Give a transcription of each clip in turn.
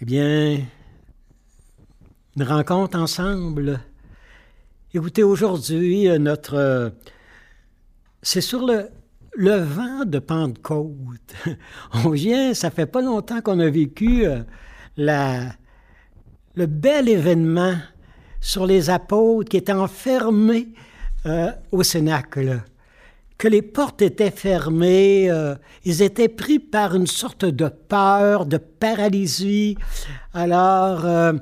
Eh bien, une rencontre ensemble. Écoutez, aujourd'hui, euh, notre... Euh, c'est sur le, le vent de Pentecôte. On vient, ça fait pas longtemps qu'on a vécu euh, la, le bel événement sur les apôtres qui étaient enfermés au Cénacle que les portes étaient fermées, euh, ils étaient pris par une sorte de peur, de paralysie. Alors, euh,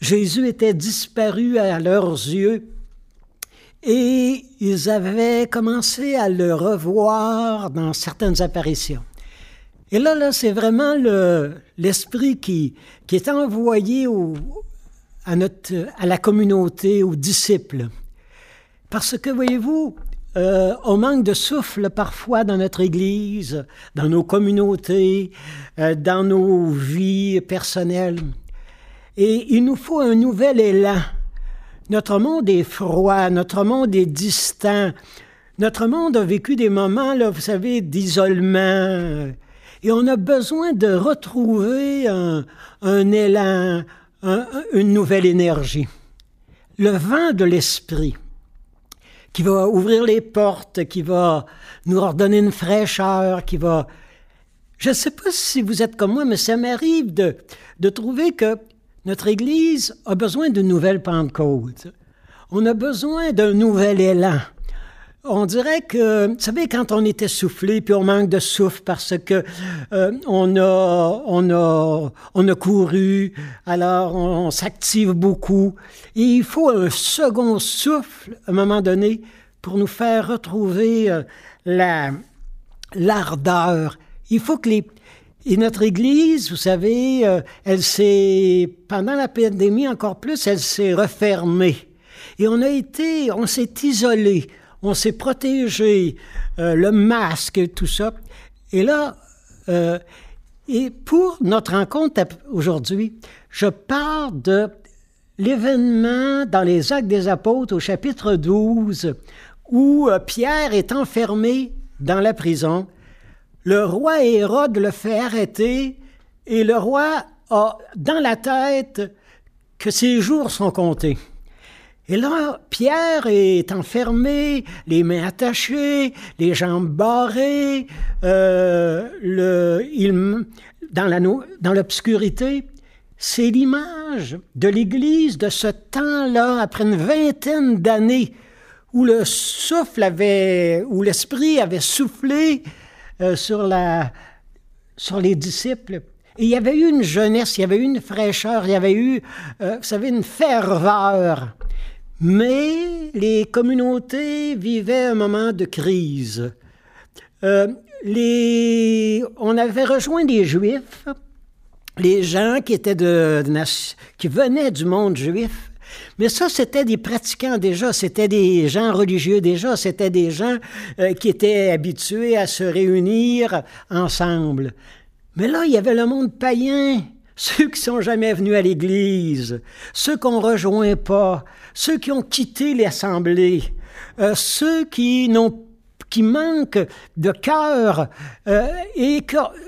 Jésus était disparu à leurs yeux et ils avaient commencé à le revoir dans certaines apparitions. Et là, là c'est vraiment l'esprit qui, qui est envoyé à, notre, à la communauté, aux disciples. Parce que, voyez-vous, euh, on manque de souffle parfois dans notre Église, dans nos communautés, euh, dans nos vies personnelles. Et il nous faut un nouvel élan. Notre monde est froid, notre monde est distant. Notre monde a vécu des moments, vous savez, d'isolement. Et on a besoin de retrouver un, élan, une nouvelle énergie. Le vent de l'esprit qui va ouvrir les portes, qui va nous redonner une fraîcheur, qui va... Je ne sais pas si vous êtes comme moi, mais ça m'arrive de, de trouver que notre Église a besoin d'une nouvelle Pentecôte. On a besoin d'un nouvel élan on dirait que, vous savez, quand on est essoufflé, puis on manque de souffle parce que euh, on, a, on, a, on a couru, alors on, s'active beaucoup. Il faut un second souffle, à un moment donné, pour nous faire retrouver euh, la, l'ardeur. Il faut que les... Et notre Église, vous savez, euh, elle s'est, pendant la pandémie encore plus, elle s'est refermée. Et on a été, on s'est isolé on s'est protégé, euh, le masque, tout ça. Et là, euh, et pour notre rencontre aujourd'hui, je pars de l'événement dans les Actes des Apôtres au chapitre 12, où euh, Pierre est enfermé dans la prison. Le roi Hérode le fait arrêter et le roi a dans la tête que ses jours sont comptés. Et là, Pierre est enfermé, les mains attachées, les jambes barrées, euh, le, il, dans l'obscurité. C'est l'image de l'Église de ce temps-là, après une vingtaine d'années, où le souffle avait, où l'Esprit avait soufflé euh, sur, la, sur les disciples. Et il y avait eu une jeunesse, il y avait eu une fraîcheur, il y avait eu, euh, vous savez, une ferveur. Mais les communautés vivaient un moment de crise. Euh, les, on avait rejoint des Juifs, les gens qui, étaient de, qui venaient du monde juif. Mais ça, c'était des pratiquants déjà, c'était des gens religieux déjà, c'était des gens euh, qui étaient habitués à se réunir ensemble. Mais là, il y avait le monde païen, ceux qui sont jamais venus à l'Église, ceux qu'on rejoint pas, ceux qui ont quitté l'Assemblée, euh, ceux qui n'ont qui manquent de cœur euh, et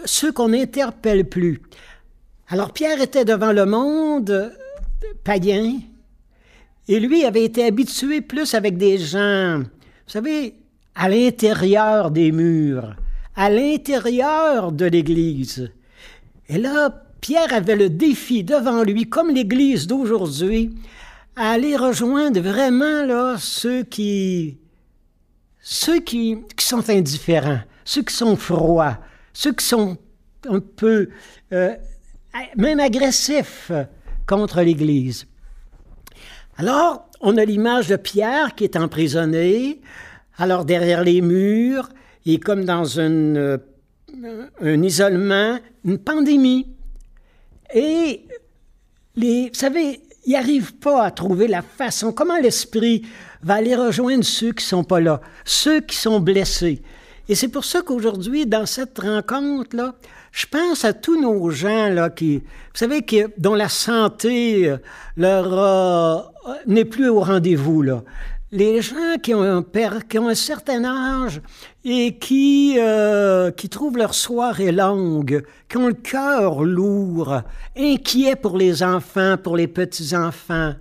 ceux qu'on n'interpelle plus. Alors Pierre était devant le monde païen et lui avait été habitué plus avec des gens, vous savez, à l'intérieur des murs, à l'intérieur de l'Église. Et là, Pierre avait le défi devant lui, comme l'Église d'aujourd'hui, à aller rejoindre vraiment là, ceux qui, ceux qui, qui, sont indifférents, ceux qui sont froids, ceux qui sont un peu, euh, même agressifs contre l'Église. Alors, on a l'image de Pierre qui est emprisonné, alors derrière les murs, il est comme dans une, euh, un isolement, une pandémie. Et les, vous savez, ils n'arrivent pas à trouver la façon. Comment l'esprit va aller rejoindre ceux qui ne sont pas là, ceux qui sont blessés? Et c'est pour ça qu'aujourd'hui, dans cette rencontre-là, je pense à tous nos gens là, qui, vous savez, qui, dont la santé euh, leur euh, n'est plus au rendez-vous. Là. Les gens qui ont un, certain âge et qui, euh, qui trouvent leur soirée longue, qui ont le cœur lourd, inquiets pour les enfants, pour les petits-enfants.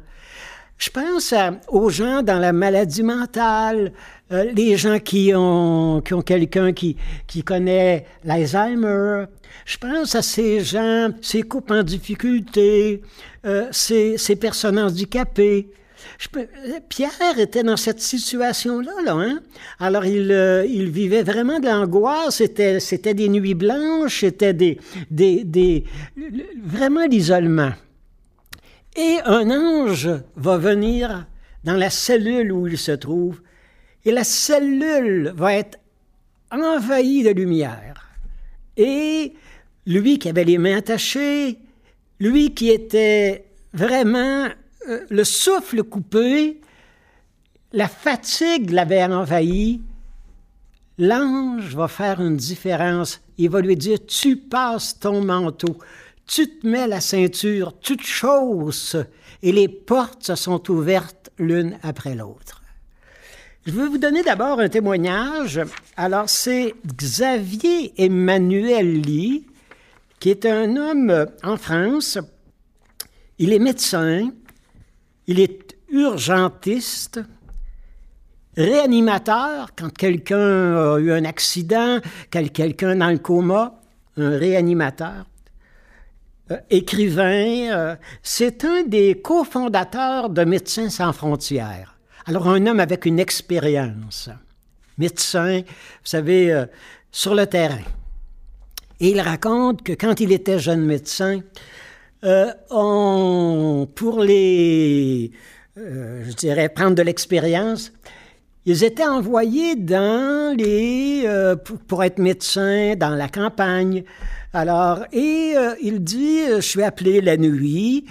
Je pense aux gens dans la maladie mentale, euh, les gens qui ont, qui ont quelqu'un qui, qui connaît l'Alzheimer. Je pense à ces gens, ces couples en difficulté, euh, ces, ces personnes handicapées. Pierre était dans cette situation-là, là, hein? Alors, il, euh, il, vivait vraiment de l'angoisse, c'était, des nuits blanches, c'était des, des, vraiment l'isolement. Et un ange va venir dans la cellule où il se trouve, et la cellule va être envahie de lumière. Et lui qui avait les mains attachées, lui qui était vraiment euh, le souffle coupé, la fatigue l'avait envahi, l'ange va faire une différence. Il va lui dire, tu passes ton manteau, tu te mets la ceinture, tu te chausses, et les portes se sont ouvertes l'une après l'autre. Je veux vous donner d'abord un témoignage. Alors, c'est Xavier Emmanuel Lee, qui est un homme en France. Il est médecin, il est urgentiste, réanimateur quand quelqu'un a eu un accident, quelqu'un dans le coma, un réanimateur. Euh, écrivain, euh, c'est un des cofondateurs de Médecins sans frontières. Alors un homme avec une expérience, médecin, vous savez, euh, sur le terrain. Et il raconte que quand il était jeune médecin, euh, on, pour les, euh, je dirais, prendre de l'expérience, ils étaient envoyés dans les, euh, pour, être médecins dans la campagne. Alors, et il dit, je suis appelé la nuit.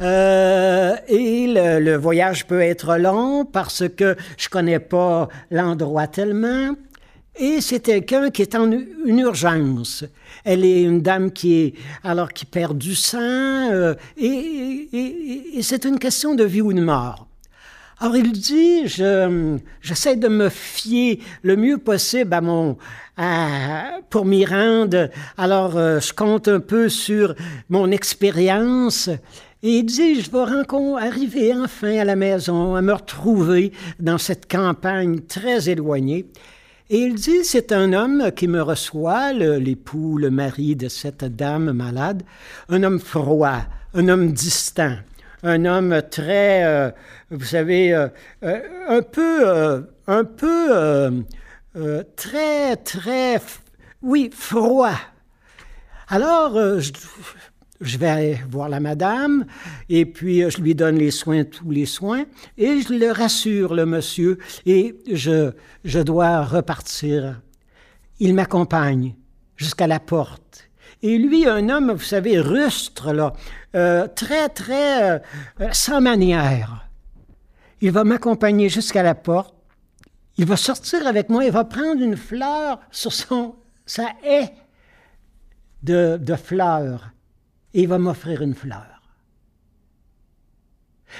et le, le, voyage peut être long parce que je connais pas l'endroit tellement. Et c'est quelqu'un qui est en une urgence. Elle est une dame qui est alors qui perd du sang euh, et, c'est une question de vie ou de mort. Alors il dit, j'essaie de me fier le mieux possible à mon, pour m'y rendre. Alors euh, je compte un peu sur mon expérience. Et il dit, je vais arriver enfin à la maison, à me retrouver dans cette campagne très éloignée. Et il dit, c'est un homme qui me reçoit, l'époux, le, mari de cette dame malade, un homme froid, un homme distant, un homme très, euh, vous savez, euh, euh, un peu, un peu, très, très, oui, froid. Alors, je, je vais voir la madame et puis euh, je lui donne les soins, tous les soins, et je le rassure, le monsieur, et je, je dois repartir. Il m'accompagne jusqu'à la porte. Et lui, un homme, vous savez, rustre, là, euh, très, très, euh, sans manière. Il va m'accompagner jusqu'à la porte. Il va sortir avec moi, il va prendre une fleur sur son, sa haie de, de fleurs et il va m'offrir une fleur.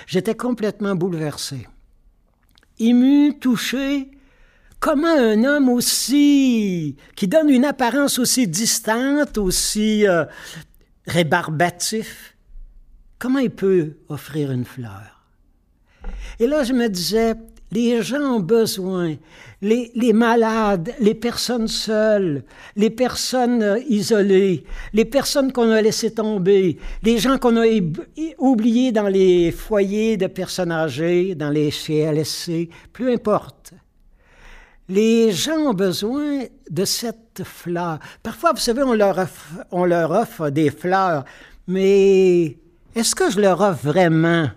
J'étais complètement bouleversé, ému, touché. Comment un homme aussi, qui donne une apparence aussi distante, aussi euh, rébarbatif, comment il peut offrir une fleur? Et là, je me disais, les gens ont besoin, les, malades, les personnes seules, les personnes euh, isolées, les personnes qu'on a laissées tomber, les gens qu'on a oubliés dans les foyers de personnes âgées, dans les CLSC, peu importe. Les gens ont besoin de cette fleur. Parfois, vous savez, on leur on leur offre des fleurs, mais est-ce que je leur offre vraiment?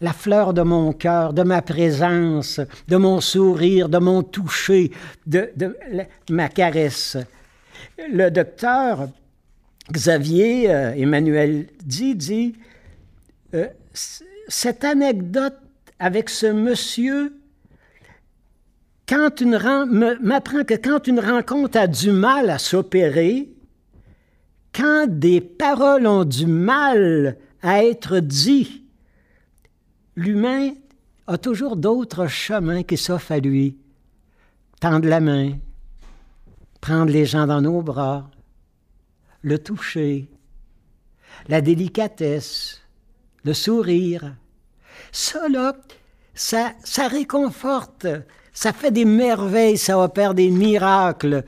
La fleur de mon cœur, de ma présence, de mon sourire, de mon toucher, de, ma caresse. Le docteur Xavier euh, Emmanuel dit, dit, euh, cette anecdote avec ce monsieur quand m'apprend que quand une rencontre a du mal à s'opérer, quand des paroles ont du mal à être dites, l'humain a toujours d'autres chemins qui s'offrent à lui. Tendre la main, prendre les gens dans nos bras, le toucher, la délicatesse, le sourire. Ça, là, ça, ça réconforte, ça fait des merveilles, ça opère des miracles.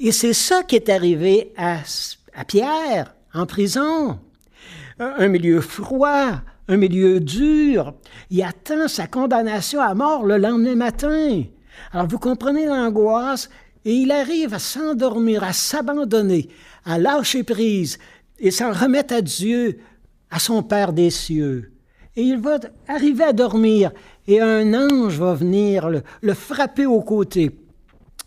Et c'est ça qui est arrivé à, à Pierre en prison. Un milieu froid, un milieu dur. Il attend sa condamnation à mort le lendemain matin. Alors vous comprenez l'angoisse et il arrive à s'endormir, à s'abandonner, à lâcher prise et s'en remettre à Dieu, à son Père des cieux. Et il va arriver à dormir et un ange va venir le, frapper au côté.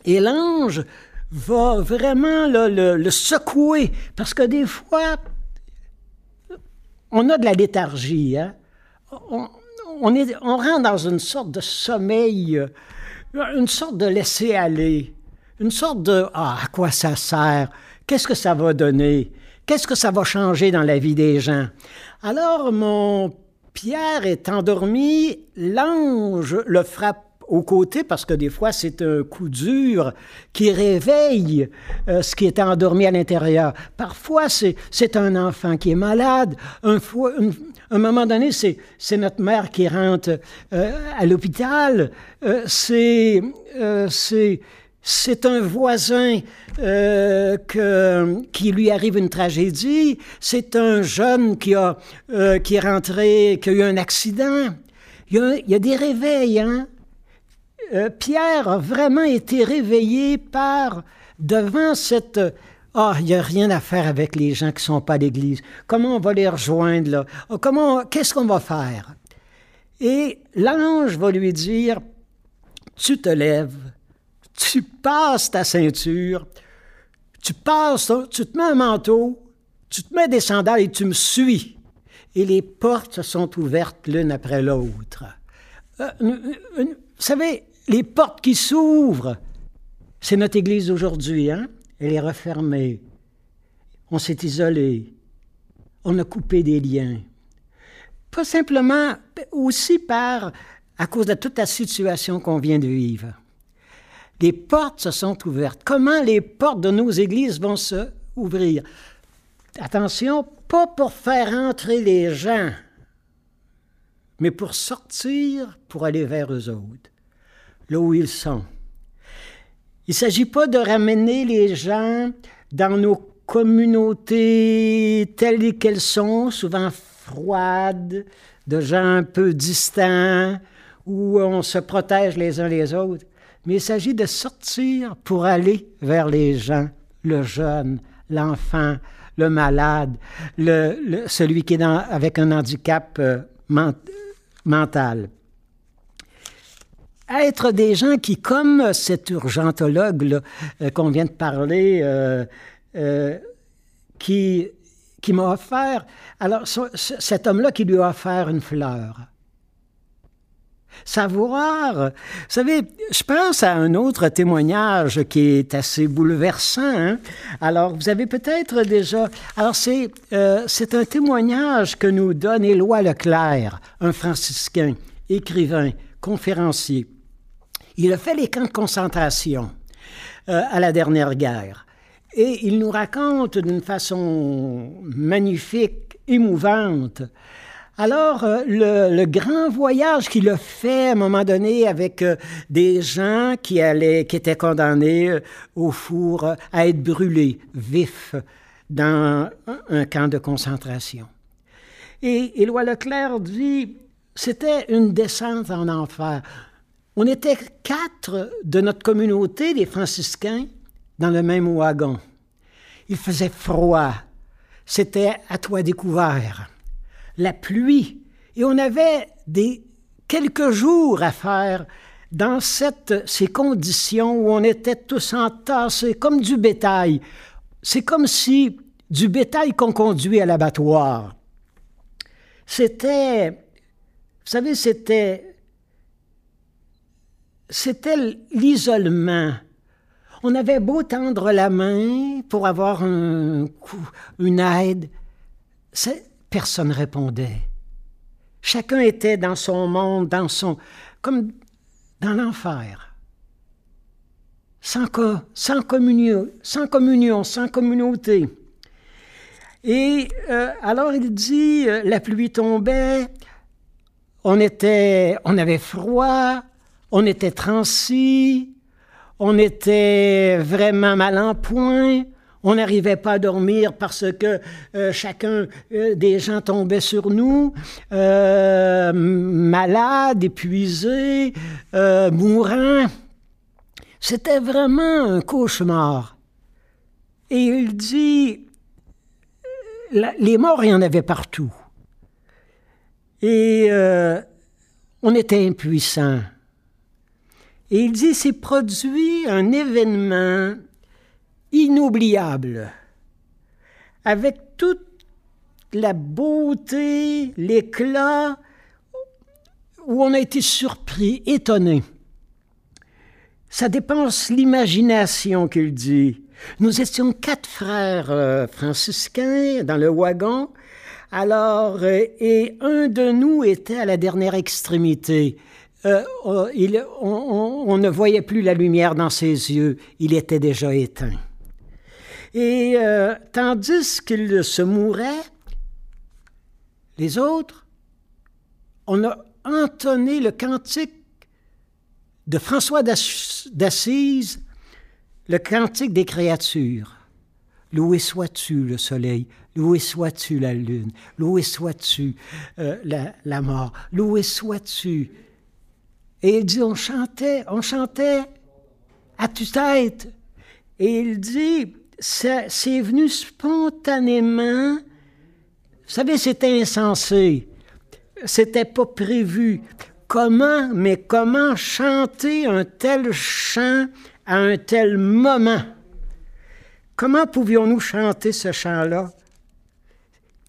Et l'ange va vraiment le, secouer parce que des fois, on a de la léthargie. Hein? On, rentre dans une sorte de sommeil, une sorte de laisser-aller, une sorte de Ah, à quoi ça sert? Qu'est-ce que ça va donner? Qu'est-ce que ça va changer dans la vie des gens? Alors, mon Pierre est endormi, l'ange le frappe au côté parce que des fois c'est un coup dur qui réveille euh, ce qui est endormi à l'intérieur. Parfois c'est un enfant qui est malade. Un, fois, un, moment donné c'est notre mère qui rentre euh, à l'hôpital. Euh, c'est c'est un voisin euh, que, qui lui arrive une tragédie, c'est un jeune qui, a, euh, qui est rentré, qui a eu un accident. Il y a, il y a des réveils. Hein? Euh, Pierre a vraiment été réveillé par, devant cette... Ah, il n'y a rien à faire avec les gens qui ne sont pas à l'Église. Comment on va les rejoindre là? Comment, qu'est-ce qu'on va faire? Et l'ange va lui dire, tu te lèves, tu passes ta ceinture, tu passes, tu te mets un manteau, tu te mets des sandales et tu me suis. Et les portes sont ouvertes l'une après l'autre. Euh, vous savez, les portes qui s'ouvrent, c'est notre Église d'aujourd'hui, hein? Elle est refermée. On s'est isolé. On a coupé des liens. Pas simplement, aussi par, à cause de toute la situation qu'on vient de vivre. Les portes se sont ouvertes. Comment les portes de nos églises vont se ouvrir? Attention, pas pour faire entrer les gens, mais pour sortir, pour aller vers eux autres, là où ils sont. Il ne s'agit pas de ramener les gens dans nos communautés telles qu'elles sont, souvent froides, de gens un peu distants, où on se protège les uns les autres mais il s'agit de sortir pour aller vers les gens, le jeune, l'enfant, le malade, celui qui est avec un handicap euh, mental. Être des gens qui, comme cet urgentologue euh, qu'on vient de parler, euh, qui, qui m'a offert, alors cet homme-là qui lui a offert une fleur, Savoir, vous savez, je pense à un autre témoignage qui est assez bouleversant. Hein. Alors, vous avez peut-être déjà... Alors, c'est euh, c'est un témoignage que nous donne Éloi Leclerc, un franciscain, écrivain, conférencier. Il a fait les camps de concentration euh, à la dernière guerre. Et il nous raconte d'une façon magnifique, émouvante, alors, euh, le, grand voyage qu'il a fait à un moment donné avec euh, des gens qui, allaient, qui étaient condamnés au four à être brûlés vifs dans un camp de concentration. Et Éloi Leclerc dit, c'était une descente en enfer. On était quatre de notre communauté, les franciscains, dans le même wagon. Il faisait froid. C'était à toit découvert la pluie. Et on avait des, quelques jours à faire dans cette, ces conditions où on était tous entassés comme du bétail. C'est comme si du bétail qu'on conduit à l'abattoir. C'était, vous savez, c'était, c'était l'isolement. On avait beau tendre la main pour avoir un coup, une aide, personne répondait. Chacun était dans son monde, dans son, comme dans l'enfer. Sans, sans communion, sans communauté. Et euh, alors il dit, euh, la pluie tombait, on était, on avait froid, on était transi, on était vraiment mal en point, on n'arrivait pas à dormir parce que euh, chacun des gens tombaient sur nous, malades, épuisés, mourants. C'était vraiment un cauchemar. Et il dit, les morts, il y en avait partout. Et euh, on était impuissants. Et il dit, c'est produit un événement inoubliable, avec toute la beauté, l'éclat, où on a été surpris, étonné. Ça dépense l'imagination qu'il dit. Nous étions quatre frères euh, franciscains dans le wagon. Alors, euh, et un de nous était à la dernière extrémité. Euh, oh, on, ne voyait plus la lumière dans ses yeux. Il était déjà éteint. Et tandis qu'il se mourait, les autres, on a entonné le cantique de François d'Assise le cantique des créatures. Loué sois-tu le soleil, loué sois-tu la lune, loué sois-tu euh, la, la, mort, loué sois-tu. Et il dit, on chantait, on chantait à tue-tête. Et il dit, c'est venu spontanément. Vous savez, c'était insensé. C'était pas prévu. Comment, mais comment chanter un tel chant à un tel moment? Comment pouvions-nous chanter ce chant-là?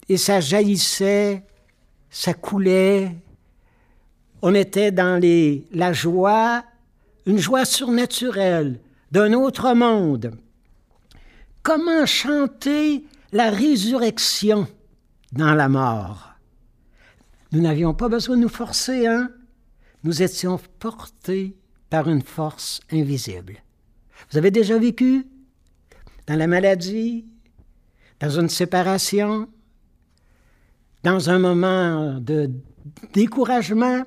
Et ça jaillissait, ça coulait. On était dans les, la joie, une joie surnaturelle d'un autre monde. Comment chanter la résurrection dans la mort? Nous n'avions pas besoin de nous forcer, hein? Nous étions portés par une force invisible. Vous avez déjà vécu dans la maladie, dans une séparation, dans un moment de découragement?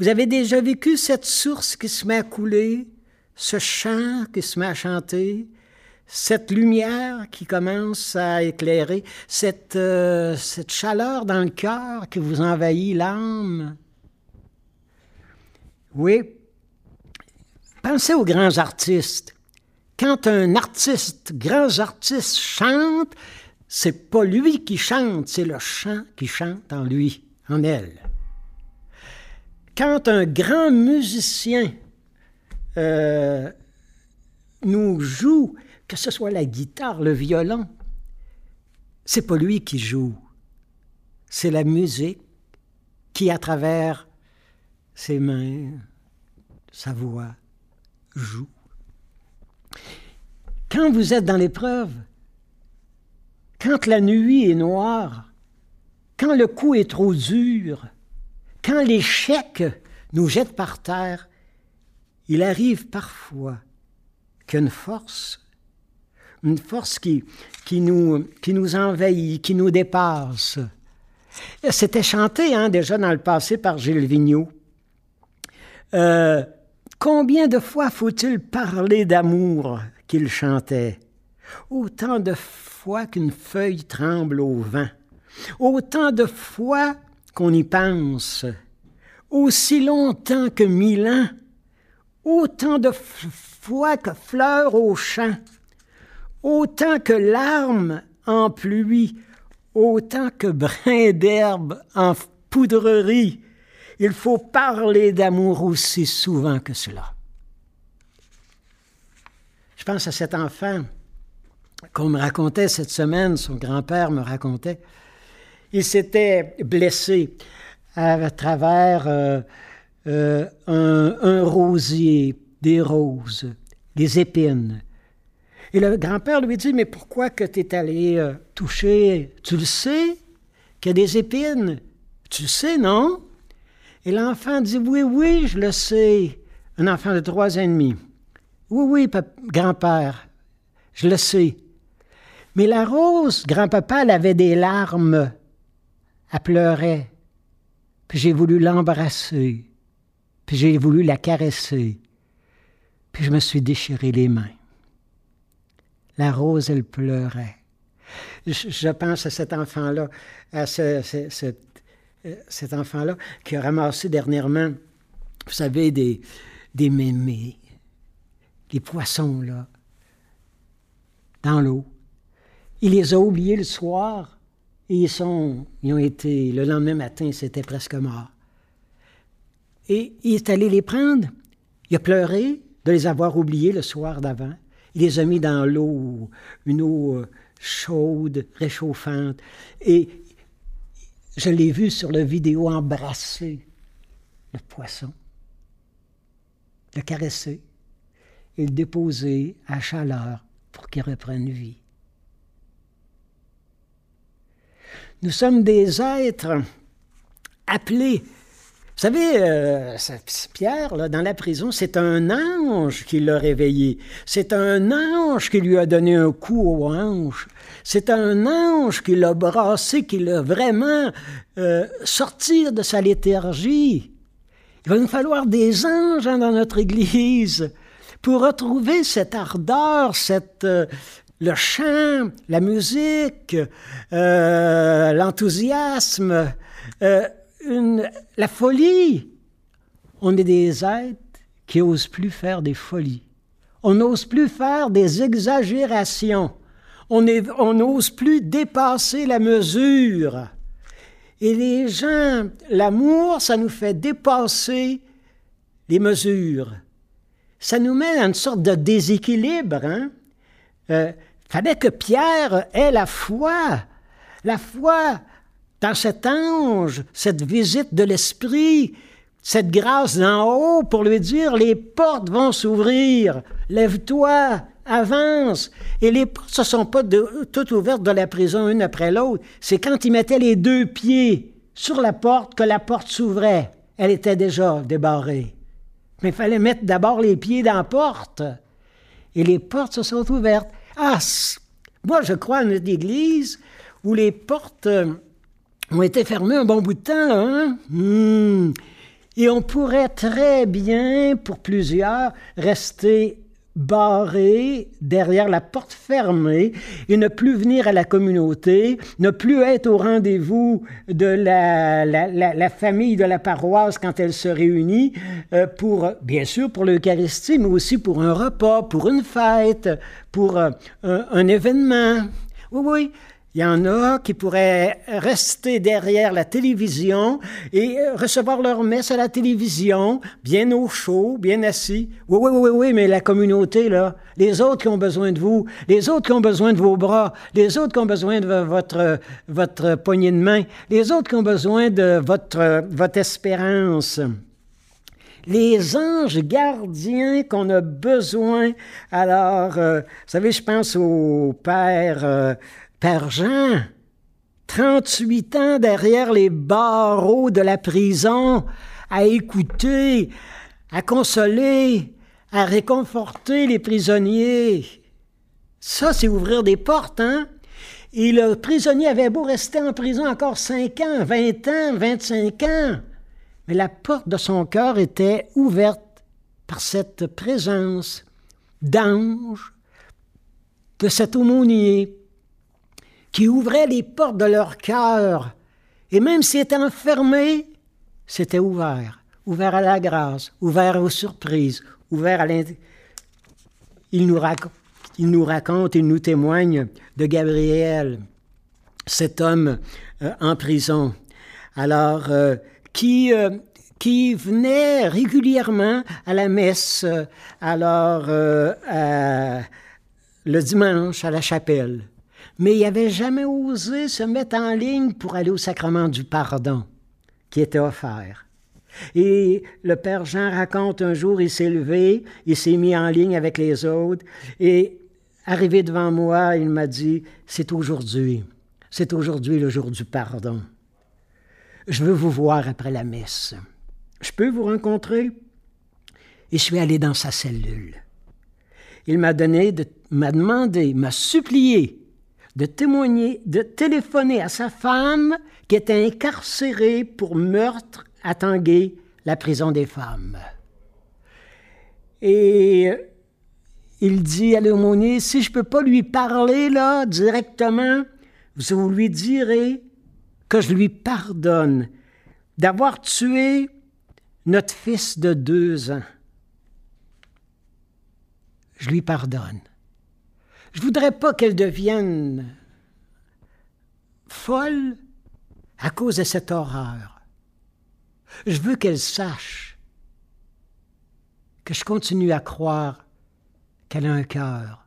Vous avez déjà vécu cette source qui se met à couler, ce chant qui se met à chanter, cette lumière qui commence à éclairer, cette, euh, cette chaleur dans le cœur qui vous envahit l'âme? Oui, Pensez aux grands artistes. Quand un artiste, grand artiste chante, c'est pas lui qui chante, c'est le chant qui chante en lui, en elle. Quand un grand musicien euh, nous joue, que ce soit la guitare, le violon, c'est pas lui qui joue, c'est la musique qui, à travers ses mains, sa voix, joue. Quand vous êtes dans l'épreuve, quand la nuit est noire, quand le coup est trop dur, quand l'échec nous jette par terre, il arrive parfois qu'une force, une force qui, nous, qui nous envahit, qui nous dépasse. C'était chanté hein, déjà dans le passé par Gilles Vigneault. Euh, Combien de fois faut-il parler d'amour qu'il chantait? Autant de fois qu'une feuille tremble au vent, autant de fois qu'on y pense, aussi longtemps que mille ans, autant de fois que fleurs au champ, autant que larmes en pluie, autant que brins d'herbe en poudrerie, il faut parler d'amour aussi souvent que cela. Je pense à cet enfant qu'on me racontait cette semaine, son grand-père me racontait. Il s'était blessé à travers euh, euh, un, rosier, des roses, des épines. Et le grand-père lui dit, mais pourquoi que tu allé euh, toucher, tu le sais, qu'il y a des épines? Tu sais, non? Et l'enfant dit Oui, oui, je le sais. Un enfant de trois ans et demi. Oui, oui, grand-père, je le sais. Mais la rose, grand-papa, elle avait des larmes. Elle pleurait. Puis j'ai voulu l'embrasser. Puis j'ai voulu la caresser. Puis je me suis déchiré les mains. La rose, elle pleurait. Je, pense à cet enfant-là, à euh, cet enfant-là qui a ramassé dernièrement, vous savez, des, des mémés, les poissons, là, dans l'eau. Il les a oubliés le soir ils, sont, ils ont été, le lendemain matin, c'était presque mort. Et il est allé les prendre. Il a pleuré de les avoir oubliés le soir d'avant. Il les a mis dans l'eau, une eau euh, chaude, réchauffante. Et je l'ai vu sur la vidéo embrasser le poisson, le caresser et le déposer à chaleur pour qu'il reprenne vie. Nous sommes des êtres appelés vous savez, euh, Pierre, là, dans la prison, c'est un ange qui l'a réveillé. C'est un ange qui lui a donné un coup aux hanches. C'est un ange qui l'a brassé, qui l'a vraiment euh, sorti de sa léthargie. Il va nous falloir des anges hein, dans notre Église pour retrouver cette ardeur, cette, euh, le chant, la musique, l'enthousiasme la folie. On est des êtres qui n'osent plus faire des folies. On n'ose plus faire des exagérations. On n'ose plus dépasser la mesure. Et les gens, l'amour, ça nous fait dépasser les mesures. Ça nous met dans une sorte de déséquilibre. Hein? Euh, fallait que Pierre ait la foi. La foi, dans cet ange, cette visite de l'Esprit, cette grâce d'en haut pour lui dire, les portes vont s'ouvrir, lève-toi, avance. Et les portes ne sont pas toutes ouvertes de la prison une après l'autre. C'est quand il mettait les deux pieds sur la porte que la porte s'ouvrait. Elle était déjà débarrée. Mais il fallait mettre d'abord les pieds dans la porte. Et les portes se sont ouvertes. Moi je crois à une église où les portes euh, ont été fermés un bon bout de temps, hein? Hmm. Et on pourrait très bien, pour plusieurs, rester barré derrière la porte fermée et ne plus venir à la communauté, ne plus être au rendez-vous de la, la, famille de la paroisse quand elle se réunit, euh, pour, bien sûr, pour l'Eucharistie, mais aussi pour un repas, pour une fête, pour euh, un événement. Oui, oui, il y en a qui pourraient rester derrière la télévision et recevoir leur messe à la télévision, bien au chaud, bien assis. Oui, oui, oui, oui, mais la communauté, là, les autres qui ont besoin de vous, les autres qui ont besoin de vos bras, les autres qui ont besoin de votre, votre poignée de main, les autres qui ont besoin de votre, votre espérance les anges gardiens qu'on a besoin. Alors, euh, vous savez, je pense au Père euh, Père Jean, 38 ans derrière les barreaux de la prison, à écouter, à consoler, à réconforter les prisonniers. Ça, c'est ouvrir des portes, hein? Et le prisonnier avait beau rester en prison encore 5 ans, 20 ans, 25 ans, mais la porte de son cœur était ouverte par cette présence d'ange, de cet aumônier qui ouvraient les portes de leur cœur. Et même s'ils étaient enfermés, c'était ouvert. Ouvert à la grâce, ouvert aux surprises, ouvert à l'int... Il nous, raconte, il nous raconte, il nous témoigne de Gabriel, cet homme euh, en prison. Alors, euh, qui, euh, qui venait régulièrement à la messe, alors le dimanche à la chapelle mais il n'avait jamais osé se mettre en ligne pour aller au sacrement du pardon qui était offert. Et le Père Jean raconte un jour, il s'est levé, il s'est mis en ligne avec les autres, et arrivé devant moi, il m'a dit, c'est aujourd'hui, c'est aujourd'hui le jour du pardon. je veux vous voir après la messe. Je peux vous rencontrer? Et je suis allé dans sa cellule. Il m'a donné, m'a demandé, m'a supplié de témoigner, de téléphoner à sa femme qui était incarcérée pour meurtre à Tanguay, la prison des femmes. Et il dit à l'aumônier, si je ne peux pas lui parler là directement, vous lui direz que je lui pardonne d'avoir tué notre fils de deux ans. Je lui pardonne. Je voudrais pas qu'elle devienne folle à cause de cette horreur. Je veux qu'elle sache que je continue à croire qu'elle a un cœur,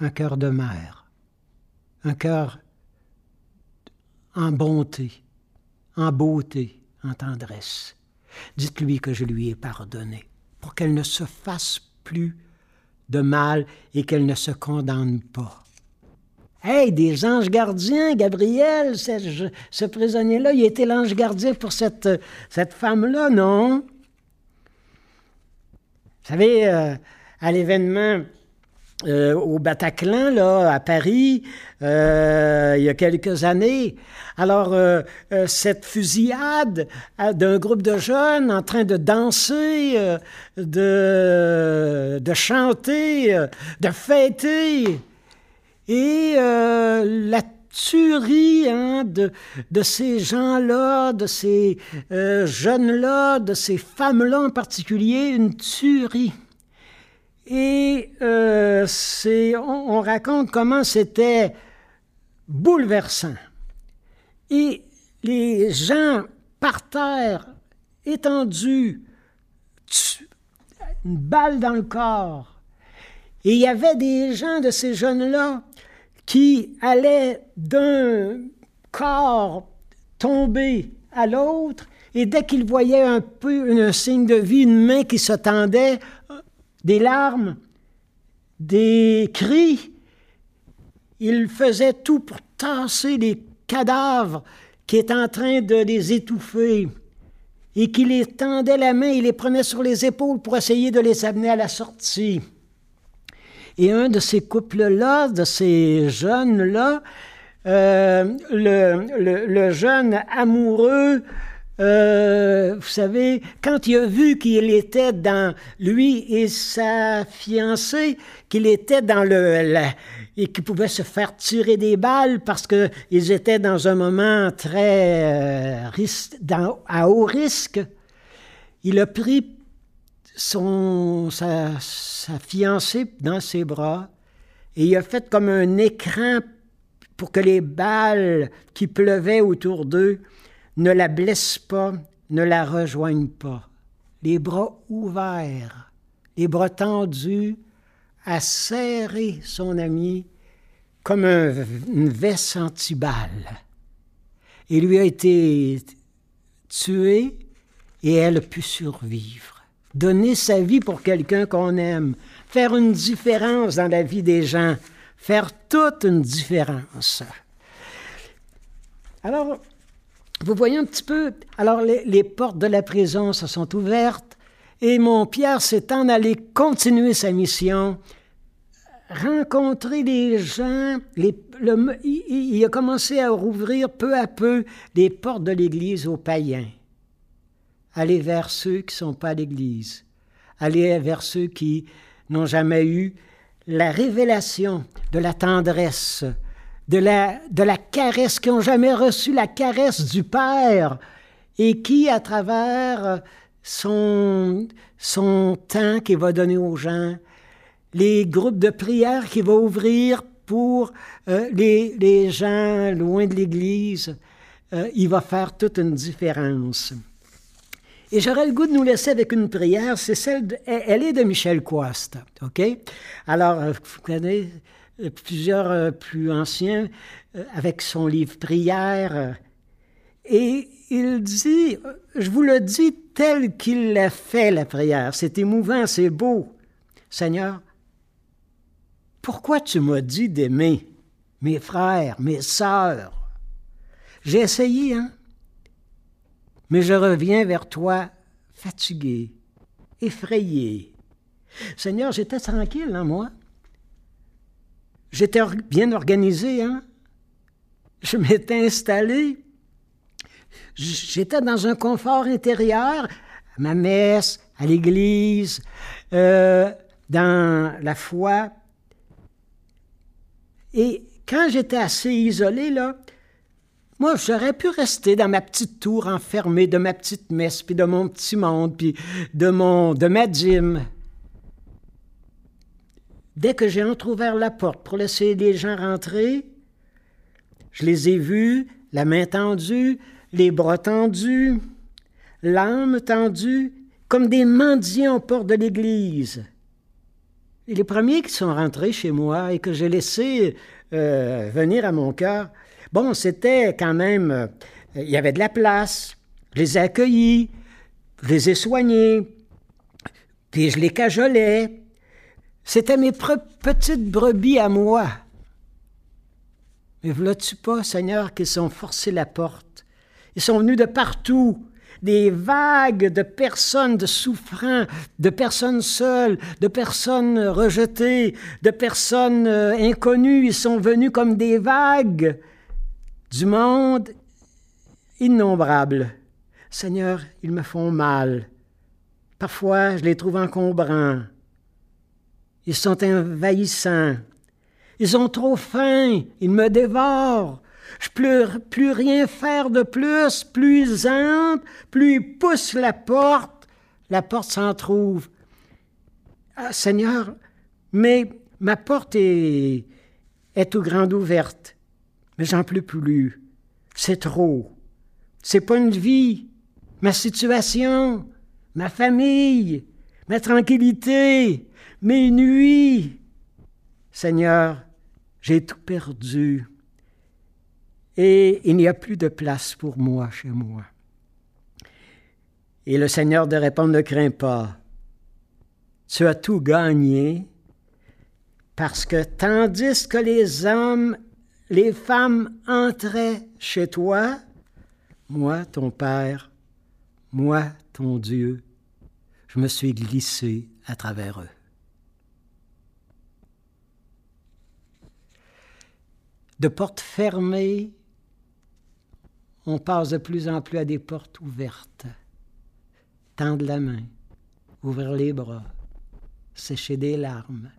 un cœur de mère, un cœur en bonté, en beauté, en tendresse. Dites-lui que je lui ai pardonné, pour qu'elle ne se fasse plus de mal et qu'elle ne se condamne pas. Hey, des anges gardiens, Gabriel, ce, prisonnier-là, il était l'ange gardien pour cette, femme-là, non? Vous savez, euh, à l'événement euh, au Bataclan, là, à Paris, euh, il y a quelques années. Alors, euh, cette fusillade d'un groupe de jeunes en train de danser, de, de chanter, de fêter, et la tuerie hein, de, de, ces gens-là, de ces jeunes-là, de ces femmes-là en particulier, une tuerie. Et euh, on, raconte comment c'était bouleversant. Et les gens par terre, étendus, une balle dans le corps. Et il y avait des gens de ces jeunes-là qui allaient d'un corps tombé à l'autre, et dès qu'ils voyaient un peu un signe de vie, une main qui se tendait, des larmes, des cris. Il faisait tout pour tasser les cadavres qui étaient en train de les étouffer et qui les tendait la main et les prenait sur les épaules pour essayer de les amener à la sortie. Et un de ces couples-là, de ces jeunes-là, euh, le, le, jeune amoureux euh, vous savez, quand il a vu qu'il était dans, lui et sa fiancée, qu'il était dans le, et qu'il pouvait se faire tirer des balles parce qu'ils étaient dans un moment très euh, à haut risque, il a pris son, sa, sa fiancée dans ses bras et il a fait comme un écran pour que les balles qui pleuvaient autour d'eux ne la blesse pas, ne la rejoigne pas. Les bras ouverts, les bras tendus, à serrer son ami comme une veste anti-balle. Il lui a été tué et elle a pu survivre. Donner sa vie pour quelqu'un qu'on aime, faire une différence dans la vie des gens, faire toute une différence. Alors, vous voyez un petit peu, alors les, portes de la prison se sont ouvertes et mon Pierre s'est en allé continuer sa mission, rencontrer les gens, les, il, a commencé à rouvrir peu à peu les portes de l'Église aux païens, aller vers ceux qui ne sont pas à l'Église, aller vers ceux qui n'ont jamais eu la révélation de la tendresse, de la, de la caresse, qui n'ont jamais reçu la caresse du Père et qui, à travers son, son temps qu'il va donner aux gens, les groupes de prière qu'il va ouvrir pour euh, les, les, gens loin de l'Église, euh, il va faire toute une différence. Et j'aurais le goût de nous laisser avec une prière, c'est celle de, elle est de Michel Coiste, OK? Alors, euh, vous connaissez, plusieurs euh, plus anciens, euh, avec son livre Prière. Et il dit, je vous le dis tel qu'il l'a fait, la prière. C'est émouvant, c'est beau. Seigneur, pourquoi tu m'as dit d'aimer mes frères, mes sœurs? J'ai essayé, hein? mais je reviens vers toi fatigué, effrayé. Seigneur, j'étais tranquille, hein, moi. J'étais bien organisé, hein. Je m'étais installé. J'étais dans un confort intérieur, à ma messe, à l'église, euh, dans la foi. Et quand j'étais assez isolé, là, moi, j'aurais pu rester dans ma petite tour enfermée de ma petite messe, puis de mon petit monde, puis de, mon, de ma dîme. Dès que j'ai entr'ouvert la porte pour laisser les gens rentrer, je les ai vus, la main tendue, les bras tendus, l'âme tendue, comme des mendiants aux portes de l'église. Et les premiers qui sont rentrés chez moi et que j'ai laissé euh, venir à mon cœur, Bon, c'était quand même, euh, il y avait de la place, je les ai accueillis, je les ai soignés, puis je les cajolais. C'était mes petites brebis à moi. Mais vois-tu pas, Seigneur, qu'ils ont forcé la porte? Ils sont venus de partout, des vagues de personnes de souffrants, de personnes seules, de personnes rejetées, de personnes euh, inconnues. Ils sont venus comme des vagues du monde innombrable. Seigneur, ils me font mal. Parfois, je les trouve encombrants. Ils sont envahissants. Ils ont trop faim. Ils me dévorent. Je peux plus rien faire de plus. Plus ils entrent, plus ils poussent la porte. La porte s'en trouve. Ah, Seigneur, mais ma porte est, est tout grande ouverte mais j'en peux plus. C'est trop. C'est pas une vie. Ma situation, ma famille, ma tranquillité, mes nuits. Seigneur, j'ai tout perdu. Et il n'y a plus de place pour moi chez moi. Et le Seigneur de répondre, ne crains pas. Tu as tout gagné parce que tandis que les hommes les femmes entraient chez toi, moi, ton Père, moi, ton Dieu, je me suis glissé à travers eux. De portes fermées, on passe de plus en plus à des portes ouvertes. Tendre la main, ouvrir les bras, sécher des larmes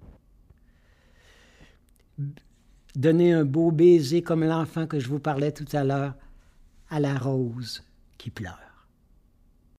donner un beau baiser comme l'enfant que je vous parlais tout à l'heure à la rose qui pleure.